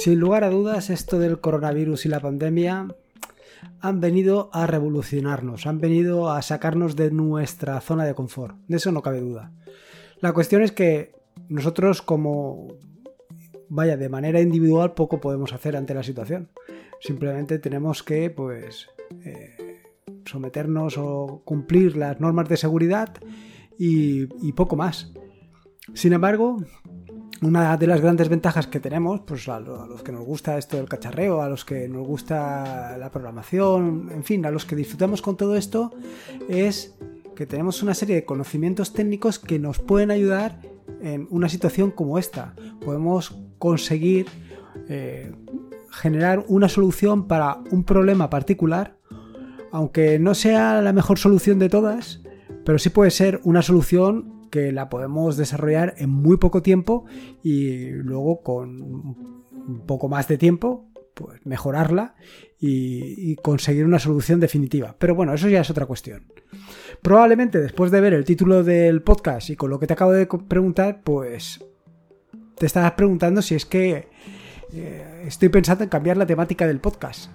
Sin lugar a dudas, esto del coronavirus y la pandemia han venido a revolucionarnos, han venido a sacarnos de nuestra zona de confort. De eso no cabe duda. La cuestión es que nosotros como, vaya, de manera individual poco podemos hacer ante la situación. Simplemente tenemos que, pues, eh, someternos o cumplir las normas de seguridad y, y poco más. Sin embargo, una de las grandes ventajas que tenemos, pues a, los que nos gusta esto del cacharreo, a los que nos gusta la programación, en fin, a los que disfrutamos con todo esto, es que tenemos una serie de conocimientos técnicos que nos pueden ayudar en una situación como esta. Podemos conseguir eh, generar una solución para un problema particular, aunque no sea la mejor solución de todas, pero sí puede ser una solución que la podemos desarrollar en muy poco tiempo y luego con un poco más de tiempo pues mejorarla y, conseguir una solución definitiva. Pero bueno, eso ya es otra cuestión. Probablemente después de ver el título del podcast y con lo que te acabo de preguntar, pues te estarás preguntando si es que eh, estoy pensando en cambiar la temática del podcast.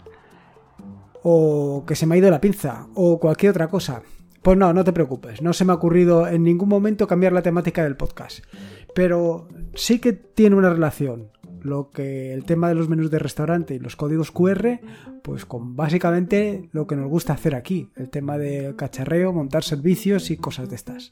O que se me ha ido la pinza. O cualquier otra cosa. Pues no, no te preocupes, no se me ha ocurrido en ningún momento cambiar la temática del podcast. Pero sí que tiene una relación lo que el tema de los menús de restaurante y los códigos QR, pues con básicamente lo que nos gusta hacer aquí, el tema de cacharreo, montar servicios y cosas de estas.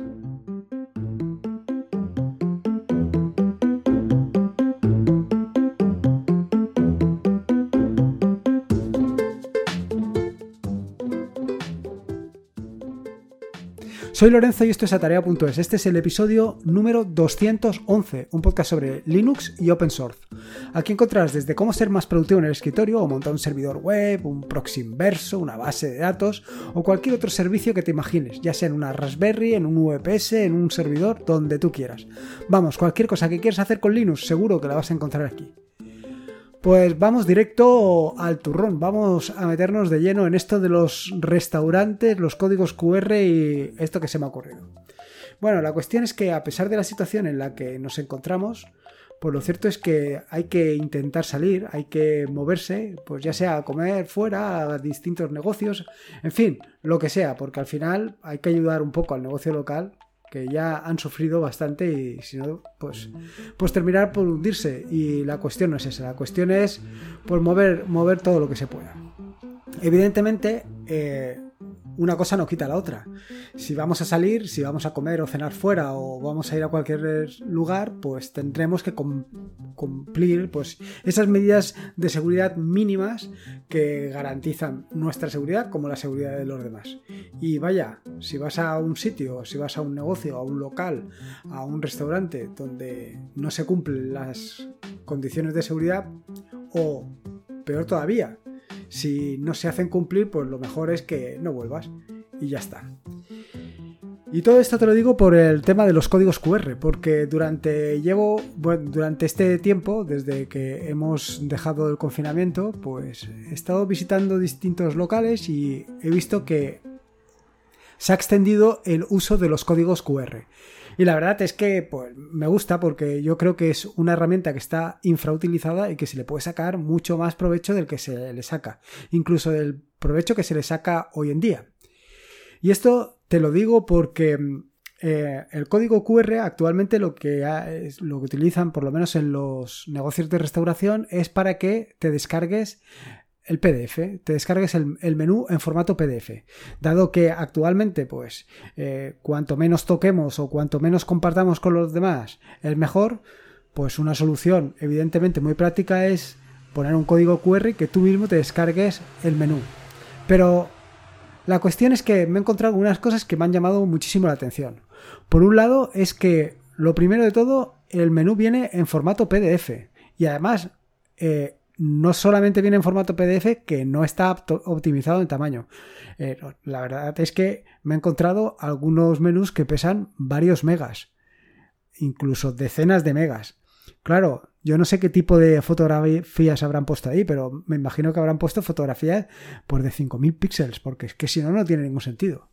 Soy Lorenzo y esto es Atarea.es. Este es el episodio número 211, un podcast sobre Linux y Open Source. Aquí encontrarás desde cómo ser más productivo en el escritorio o montar un servidor web, un proxy inverso, una base de datos o cualquier otro servicio que te imagines, ya sea en una Raspberry, en un VPS, en un servidor, donde tú quieras. Vamos, cualquier cosa que quieras hacer con Linux, seguro que la vas a encontrar aquí. Pues vamos directo al turrón, vamos a meternos de lleno en esto de los restaurantes, los códigos QR y esto que se me ha ocurrido. Bueno, la cuestión es que a pesar de la situación en la que nos encontramos, pues lo cierto es que hay que intentar salir, hay que moverse, pues ya sea a comer fuera, a distintos negocios, en fin, lo que sea, porque al final hay que ayudar un poco al negocio local que ya han sufrido bastante y si no, pues, pues terminar por hundirse. Y la cuestión no es esa, la cuestión es pues mover, mover todo lo que se pueda. Evidentemente, eh, una cosa no quita la otra. Si vamos a salir, si vamos a comer o cenar fuera o vamos a ir a cualquier lugar, pues tendremos que cumplir pues, esas medidas de seguridad mínimas que garantizan nuestra seguridad como la seguridad de los demás. Y vaya, si vas a un sitio, si vas a un negocio, a un local, a un restaurante donde no se cumplen las condiciones de seguridad o peor todavía, si no se hacen cumplir, pues lo mejor es que no vuelvas y ya está. Y todo esto te lo digo por el tema de los códigos QR, porque durante llevo durante este tiempo, desde que hemos dejado el confinamiento, pues he estado visitando distintos locales y he visto que se ha extendido el uso de los códigos QR. Y la verdad es que pues, me gusta porque yo creo que es una herramienta que está infrautilizada y que se le puede sacar mucho más provecho del que se le saca, incluso del provecho que se le saca hoy en día. Y esto te lo digo porque eh, el código QR actualmente lo que, es, lo que utilizan, por lo menos en los negocios de restauración, es para que te descargues el PDF, te descargues el, menú en formato PDF. Dado que actualmente, pues, eh, cuanto menos toquemos o cuanto menos compartamos con los demás, es mejor, pues una solución evidentemente muy práctica es poner un código QR que tú mismo te descargues el menú. Pero la cuestión es que me he encontrado algunas cosas que me han llamado muchísimo la atención. Por un lado es que, lo primero de todo, el menú viene en formato PDF y además eh, no solamente viene en formato PDF, que no está optimizado en tamaño. Eh, la verdad es que me he encontrado algunos menús que pesan varios megas, incluso decenas de megas. Claro, yo no sé qué tipo de fotografías habrán puesto ahí, pero me imagino que habrán puesto fotografías por de 5.000 píxeles, porque es que si no, no tiene ningún sentido.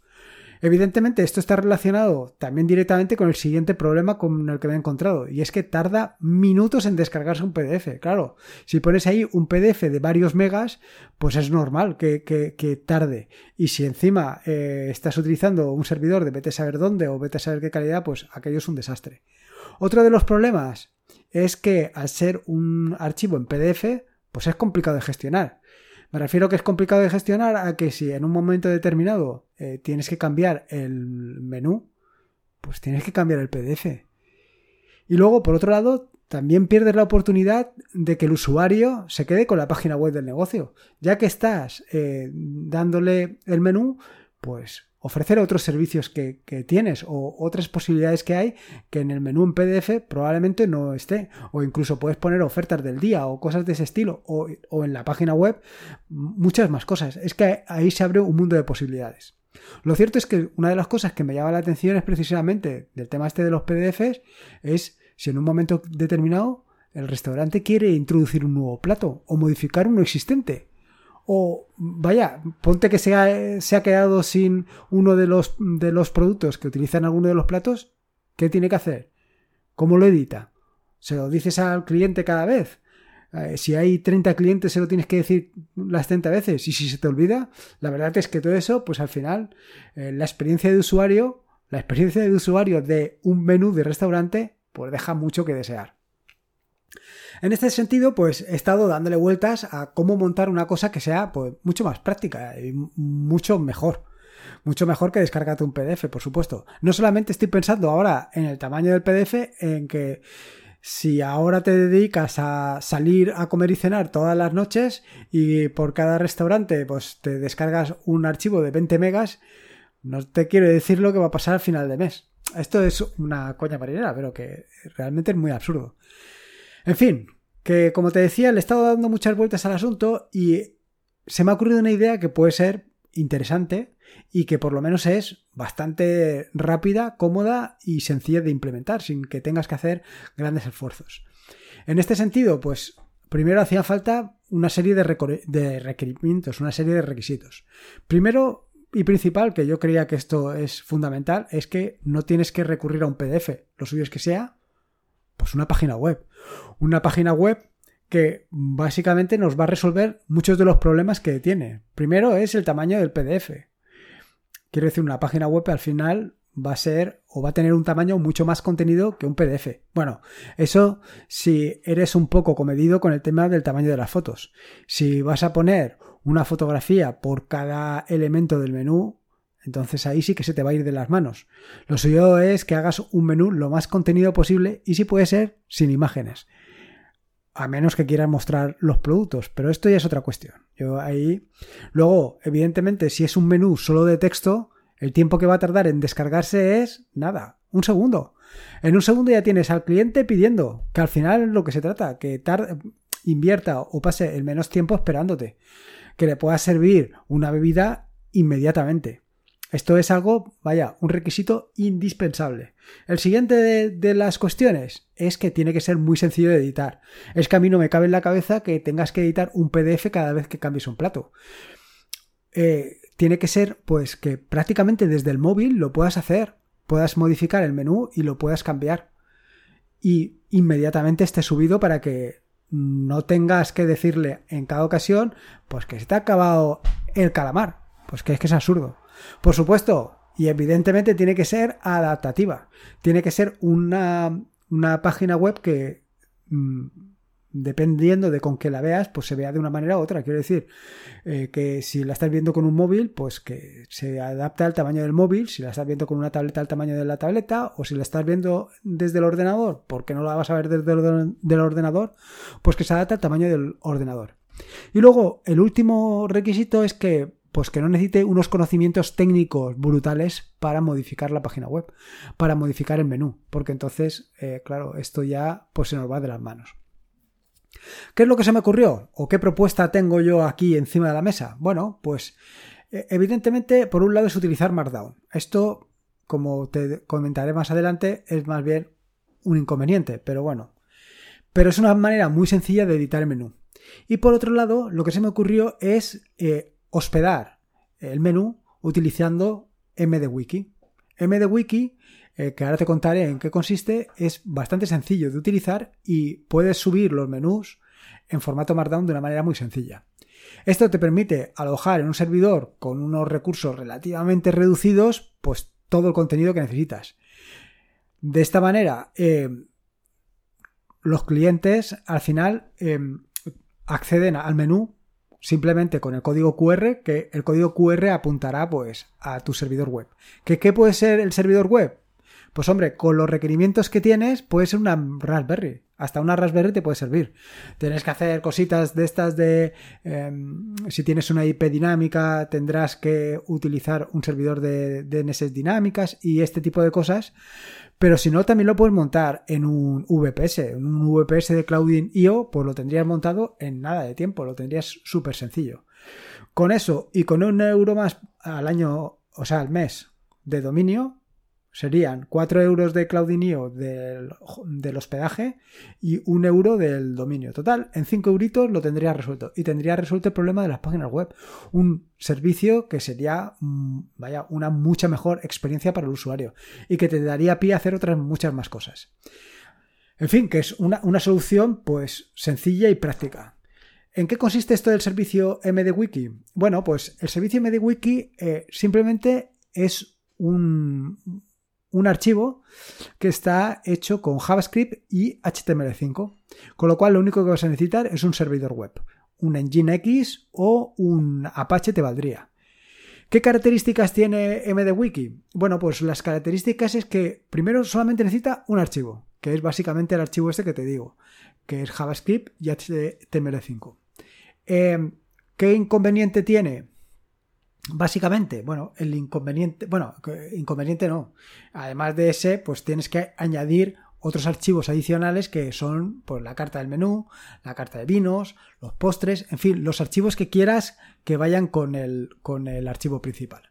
Evidentemente, esto está relacionado también directamente con el siguiente problema con el que me he encontrado, y es que tarda minutos en descargarse un PDF. Claro, si pones ahí un PDF de varios megas, pues es normal que, tarde. Y si encima eh, estás utilizando un servidor de vete a saber dónde o vete a saber qué calidad, pues aquello es un desastre. Otro de los problemas es que al ser un archivo en PDF, pues es complicado de gestionar. Me refiero que es complicado de gestionar a que si en un momento determinado eh, tienes que cambiar el menú, pues tienes que cambiar el PDF. Y luego, por otro lado, también pierdes la oportunidad de que el usuario se quede con la página web del negocio. Ya que estás eh, dándole el menú, pues ofrecer otros servicios que, tienes o otras posibilidades que hay que en el menú en PDF probablemente no esté. O incluso puedes poner ofertas del día o cosas de ese estilo. O, o en la página web muchas más cosas. Es que ahí se abre un mundo de posibilidades. Lo cierto es que una de las cosas que me llama la atención es precisamente del tema este de los PDFs es si en un momento determinado el restaurante quiere introducir un nuevo plato o modificar uno existente o vaya, ponte que se ha, quedado sin uno de los, de los productos que utilizan alguno de los platos, ¿qué tiene que hacer? ¿Cómo lo edita? ¿Se lo dices al cliente cada vez? Eh, si hay 30 clientes se lo tienes que decir las 30 veces y si se te olvida, la verdad es que todo eso, pues al final, eh, la experiencia de usuario, la experiencia de usuario de un menú de restaurante, pues deja mucho que desear. En este sentido, pues he estado dándole vueltas a cómo montar una cosa que sea pues, mucho más práctica y mucho mejor. Mucho mejor que descargarte un PDF, por supuesto. No solamente estoy pensando ahora en el tamaño del PDF, en que si ahora te dedicas a salir a comer y cenar todas las noches y por cada restaurante pues te descargas un archivo de 20 megas, no te quiero decir lo que va a pasar al final de mes. Esto es una coña marinera, pero que realmente es muy absurdo. En fin, que como te decía, le he estado dando muchas vueltas al asunto y se me ha ocurrido una idea que puede ser interesante y que por lo menos es bastante rápida, cómoda y sencilla de implementar sin que tengas que hacer grandes esfuerzos. En este sentido, pues primero hacía falta una serie de, requerimientos, una serie de requisitos. Primero y principal, que yo creía que esto es fundamental, es que no tienes que recurrir a un PDF. Lo suyo es que sea pues una página web. Una página web que básicamente nos va a resolver muchos de los problemas que tiene. Primero es el tamaño del PDF. Quiero decir, una página web al final va a ser o va a tener un tamaño mucho más contenido que un PDF. Bueno, eso si eres un poco comedido con el tema del tamaño de las fotos. Si vas a poner una fotografía por cada elemento del menú, entonces ahí sí que se te va a ir de las manos. Lo suyo es que hagas un menú lo más contenido posible y si puede ser sin imágenes. A menos que quieras mostrar los productos, pero esto ya es otra cuestión. Yo ahí. Luego, evidentemente, si es un menú solo de texto, el tiempo que va a tardar en descargarse es nada, un segundo. En un segundo ya tienes al cliente pidiendo, que al final es lo que se trata, que invierta o pase el menos tiempo esperándote, que le pueda servir una bebida inmediatamente. Esto es algo, vaya, un requisito indispensable. El siguiente de, las cuestiones es que tiene que ser muy sencillo de editar. Es que a mí no me cabe en la cabeza que tengas que editar un PDF cada vez que cambies un plato. Eh, tiene que ser, pues, que prácticamente desde el móvil lo puedas hacer. Puedas modificar el menú y lo puedas cambiar. Y inmediatamente esté subido para que no tengas que decirle en cada ocasión, pues que se te ha acabado el calamar. Pues que es que es absurdo. Por supuesto, y evidentemente tiene que ser adaptativa. Tiene que ser una, página web que, mm, dependiendo de con qué la veas, pues se vea de una manera u otra. Quiero decir, eh, que si la estás viendo con un móvil, pues que se adapte al tamaño del móvil. Si la estás viendo con una tableta, al tamaño de la tableta. O si la estás viendo desde el ordenador, porque no la vas a ver desde el ordenador, pues que se adapte al tamaño del ordenador. Y luego, el último requisito es que pues que no necesite unos conocimientos técnicos brutales para modificar la página web, para modificar el menú, porque entonces, eh, claro, esto ya pues se nos va de las manos. ¿Qué es lo que se me ocurrió? ¿O qué propuesta tengo yo aquí encima de la mesa? Bueno, pues e, evidentemente, por un lado es utilizar Markdown. Esto, como te comentaré más adelante, es más bien un inconveniente, pero bueno. Pero es una manera muy sencilla de editar el menú. Y por otro lado, lo que se me ocurrió es eh, hospedar el menú utilizando MDWiki. MDWiki, eh, que ahora te contaré en qué consiste, es bastante sencillo de utilizar y puedes subir los menús en formato Markdown de una manera muy sencilla. Esto te permite alojar en un servidor con unos recursos relativamente reducidos, pues todo el contenido que necesitas. De esta manera, eh, los clientes al final eh, acceden al menú simplemente con el código QR, que el código QR apuntará pues a tu servidor web. ¿Qué, ¿Qué puede ser el servidor web? Pues hombre, con los requerimientos que tienes, puede ser una Raspberry. Hasta una Raspberry te puede servir. Tienes que hacer cositas de estas de... Em, si tienes una IP dinámica, tendrás que utilizar un servidor de DNS dinámicas y este tipo de cosas. Pero si no, también lo puedes montar en un VPS. En un VPS de Cloudin.io, pues lo tendrías montado en nada de tiempo. Lo tendrías súper sencillo. Con eso y con un euro más al año, o sea, al mes de dominio, serían 4 euros de Cloudinio del, del, hospedaje y 1 euro del dominio. Total, en 5 euritos lo tendría resuelto. Y tendría resuelto el problema de las páginas web. Un servicio que sería, mm, vaya, una mucha mejor experiencia para el usuario. Y que te daría pie a hacer otras muchas más cosas. En fin, que es una, una solución pues sencilla y práctica. ¿En qué consiste esto del servicio MDWiki? Bueno, pues el servicio MDWiki eh, simplemente es un, un archivo que está hecho con JavaScript y HTML5. Con lo cual lo único que vas a necesitar es un servidor web. Un Nginx o un Apache te valdría. ¿Qué características tiene MDWiki? Bueno, pues las características es que primero solamente necesita un archivo, que es básicamente el archivo este que te digo, que es JavaScript y HTML5. Eh, ¿Qué inconveniente tiene? Básicamente, bueno, el inconveniente, bueno, inconveniente no. Además de ese, pues tienes que añadir otros archivos adicionales que son pues, la carta del menú, la carta de vinos, los postres, en fin, los archivos que quieras que vayan con el, con el archivo principal.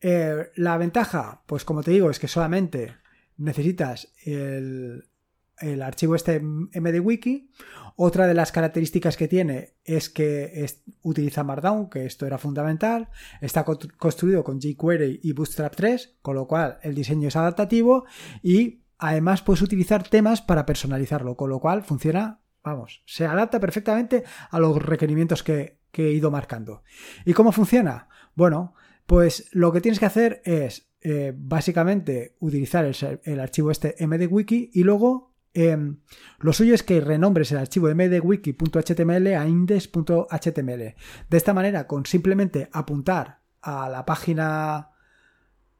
Eh, la ventaja, pues como te digo, es que solamente necesitas el, el archivo este MDWiki. Otra de las características que tiene es que utiliza Markdown, que esto era fundamental. Está construido con jQuery y Bootstrap 3, con lo cual el diseño es adaptativo y además puedes utilizar temas para personalizarlo, con lo cual funciona, vamos, se adapta perfectamente a los requerimientos que, he ido marcando. ¿Y cómo funciona? Bueno, pues lo que tienes que hacer es eh, básicamente utilizar el, el, archivo este mdwiki y luego Em, lo suyo es que renombres el archivo mdwiki.html a index.html. De esta manera, con simplemente apuntar a la página,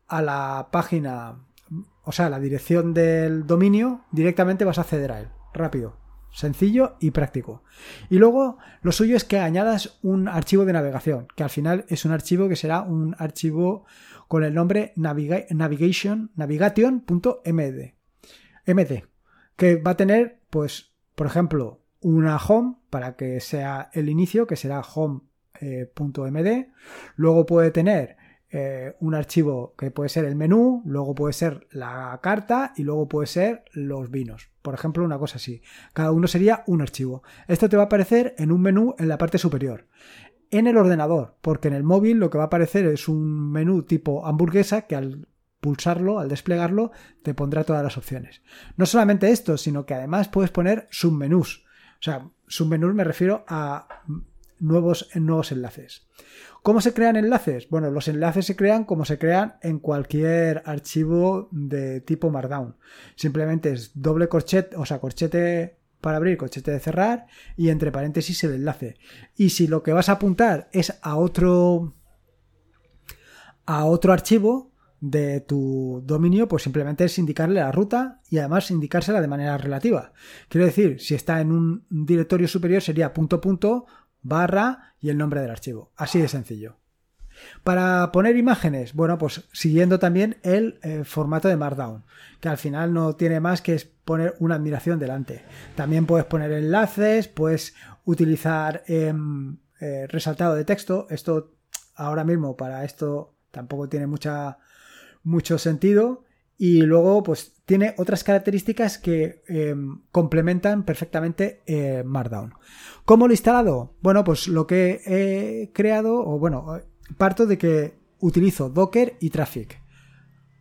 a la página, o sea, la dirección del dominio, directamente vas a acceder a él. Rápido, sencillo y práctico. Y luego, lo suyo es que añadas un archivo de navegación, que al final es un archivo que será un archivo con el nombre navigation, navigation.md. MD que va a tener, pues, por ejemplo, una home para que sea el inicio, que será home.md. Eh, luego puede tener eh, un archivo que puede ser el menú, luego puede ser la carta y luego puede ser los vinos. Por ejemplo, una cosa así. Cada uno sería un archivo. Esto te va a aparecer en un menú en la parte superior. En el ordenador, porque en el móvil lo que va a aparecer es un menú tipo hamburguesa que al pulsarlo, al desplegarlo, te pondrá todas las opciones. No solamente esto, sino que además puedes poner submenús. O sea, submenús me refiero a nuevos, nuevos enlaces. ¿Cómo se crean enlaces? Bueno, los enlaces se crean como se crean en cualquier archivo de tipo Markdown. Simplemente es doble corchete, o sea, corchete para abrir, corchete de cerrar y entre paréntesis el enlace. Y si lo que vas a apuntar es a otro a otro archivo, de tu dominio, pues simplemente es indicarle la ruta y además indicársela de manera relativa. Quiero decir, si está en un directorio superior sería punto punto barra y el nombre del archivo. Así de sencillo. Para poner imágenes, bueno, pues siguiendo también el eh, formato de Markdown, que al final no tiene más que poner una admiración delante. También puedes poner enlaces, puedes utilizar em, eh, resaltado de texto. Esto ahora mismo para esto tampoco tiene mucha mucho sentido y luego pues tiene otras características que em, complementan perfectamente eh, Markdown. ¿Cómo lo he instalado? Bueno, pues lo que he creado, o bueno, parto de que utilizo Docker y Traffic.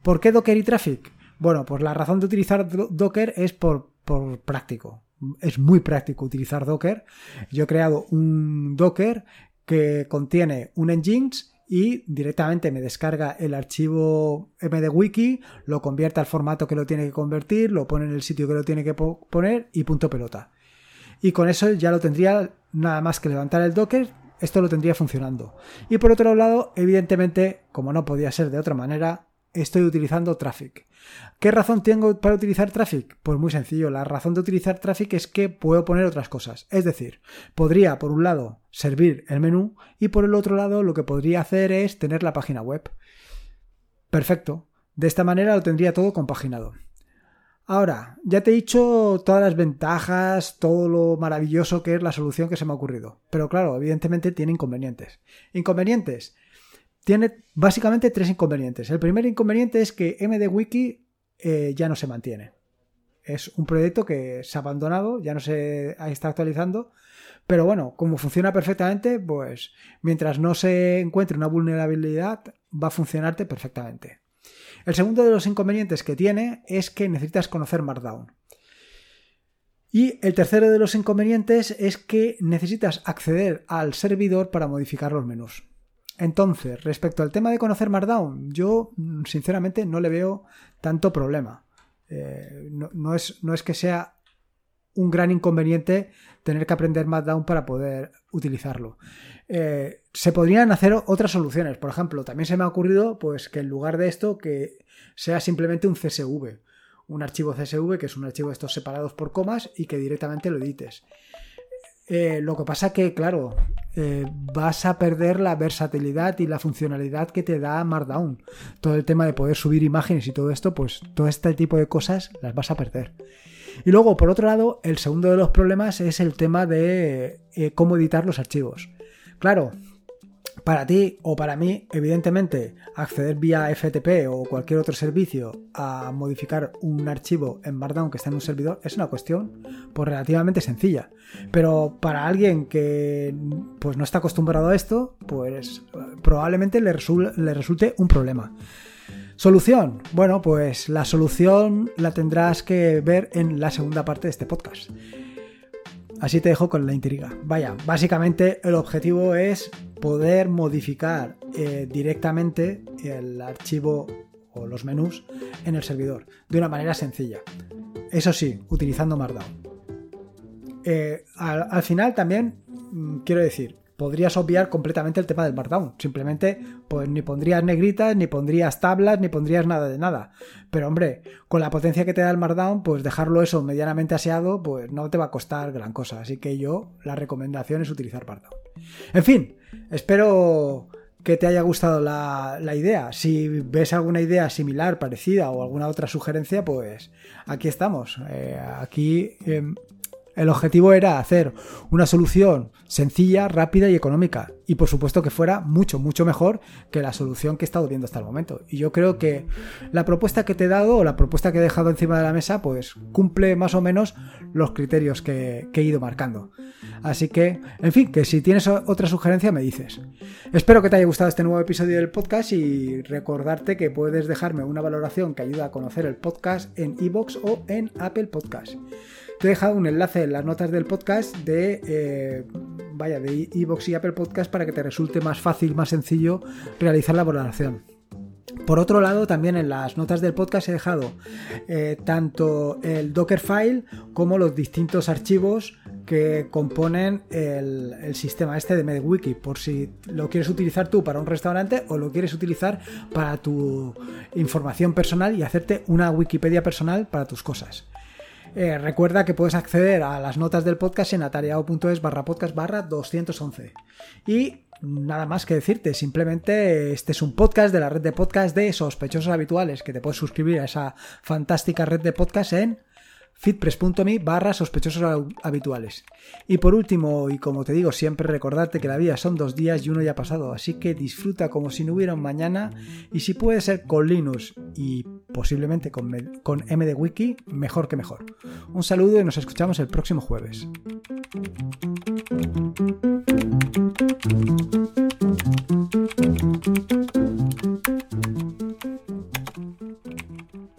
¿Por qué Docker y Traffic? Bueno, pues la razón de utilizar Docker es por, por práctico. Es muy práctico utilizar Docker. Yo he creado un Docker que contiene un engines y directamente me descarga el archivo MDWiki, lo convierte al formato que lo tiene que convertir, lo pone en el sitio que lo tiene que poner y punto pelota. Y con eso ya lo tendría nada más que levantar el Docker, esto lo tendría funcionando. Y por otro lado, evidentemente, como no podía ser de otra manera, estoy utilizando Traffic. ¿Qué razón tengo para utilizar Traffic? Pues muy sencillo, la razón de utilizar Traffic es que puedo poner otras cosas. Es decir, podría por un lado servir el menú y por el otro lado lo que podría hacer es tener la página web. Perfecto. De esta manera lo tendría todo compaginado. Ahora, ya te he dicho todas las ventajas, todo lo maravilloso que es la solución que se me ha ocurrido. Pero claro, evidentemente tiene inconvenientes. Inconvenientes tiene básicamente tres inconvenientes. El primer inconveniente es que MDWiki eh, ya no se mantiene. Es un proyecto que se ha abandonado, ya no se está actualizando. Pero bueno, como funciona perfectamente, pues mientras no se encuentre una vulnerabilidad, va a funcionarte perfectamente. El segundo de los inconvenientes que tiene es que necesitas conocer Markdown. Y el tercero de los inconvenientes es que necesitas acceder al servidor para modificar los menús. Entonces, respecto al tema de conocer Markdown, yo mm, sinceramente no le veo tanto problema. Eh, no, es, que sea un gran inconveniente tener que aprender Markdown para poder utilizarlo. Eh, se podrían hacer otras soluciones. Por ejemplo, también se me ha ocurrido pues, que en lugar de esto que sea simplemente un CSV, un archivo CSV que es un archivo de estos separados por comas y que directamente lo edites. Eh, lo que pasa que, claro, eh, vas a perder la versatilidad y la funcionalidad que te da Markdown. Todo el tema de poder subir imágenes y todo esto, pues todo este tipo de cosas las vas a perder. Y luego, por otro lado, el segundo de los problemas es el tema de eh, cómo editar los archivos. Claro, para ti o para mí, evidentemente, acceder vía FTP o cualquier otro servicio a modificar un archivo en Markdown que está en un servidor es una cuestión pues, relativamente sencilla. Pero para alguien que pues, no está acostumbrado a esto, pues probablemente le, le resulte un problema. Solución. Bueno, pues la solución la tendrás que ver en la segunda parte de este podcast. Así te dejo con la intriga. Vaya, básicamente el objetivo es poder modificar eh, directamente el archivo o los menús en el servidor de una manera sencilla. Eso sí, utilizando Markdown. Eh, al, final también mm, quiero decir, podrías obviar completamente el tema del Markdown. Simplemente, pues ni pondrías negritas, ni pondrías tablas, ni pondrías nada de nada. Pero hombre, con la potencia que te da el Markdown, pues dejarlo eso medianamente aseado, pues no te va a costar gran cosa. Así que yo, la recomendación es utilizar Markdown. En fin, espero que te haya gustado la, idea. Si ves alguna idea similar, parecida o alguna otra sugerencia, pues aquí estamos. Eh, aquí em, el objetivo era hacer una solución sencilla, rápida y económica. Y por supuesto que fuera mucho, mucho mejor que la solución que he estado viendo hasta el momento. Y yo creo que la propuesta que te he dado o la propuesta que he dejado encima de la mesa, pues cumple más o menos los criterios que, he ido marcando. Así que, en fin, que si tienes otra sugerencia me dices. Espero que te haya gustado este nuevo episodio del podcast y recordarte que puedes dejarme una valoración que ayuda a conocer el podcast en iVoox o en Apple Podcast. Te he dejado un enlace en las notas del podcast de, eh, vaya, de iVoox y Apple Podcast para que te resulte más fácil, más sencillo realizar la valoración. Por otro lado, también en las notas del podcast he dejado eh, tanto el Dockerfile como los distintos archivos que componen el, el, sistema este de MediWiki, por si lo quieres utilizar tú para un restaurante o lo quieres utilizar para tu información personal y hacerte una Wikipedia personal para tus cosas. Eh, recuerda que puedes acceder a las notas del podcast en atareado.es barra podcast barra 211. Y nada más que decirte, simplemente este es un podcast de la red de podcast de sospechosos habituales, que te puedes suscribir a esa fantástica red de podcast en fitpress.me barra sospechosos habituales. Y por último, y como te digo siempre, recordarte que la vida son dos días y uno ya ha pasado, así que disfruta como si no hubiera un mañana y si puede ser con Linux y posiblemente con, con MDWiki, mejor que mejor. Un saludo y nos escuchamos el próximo jueves.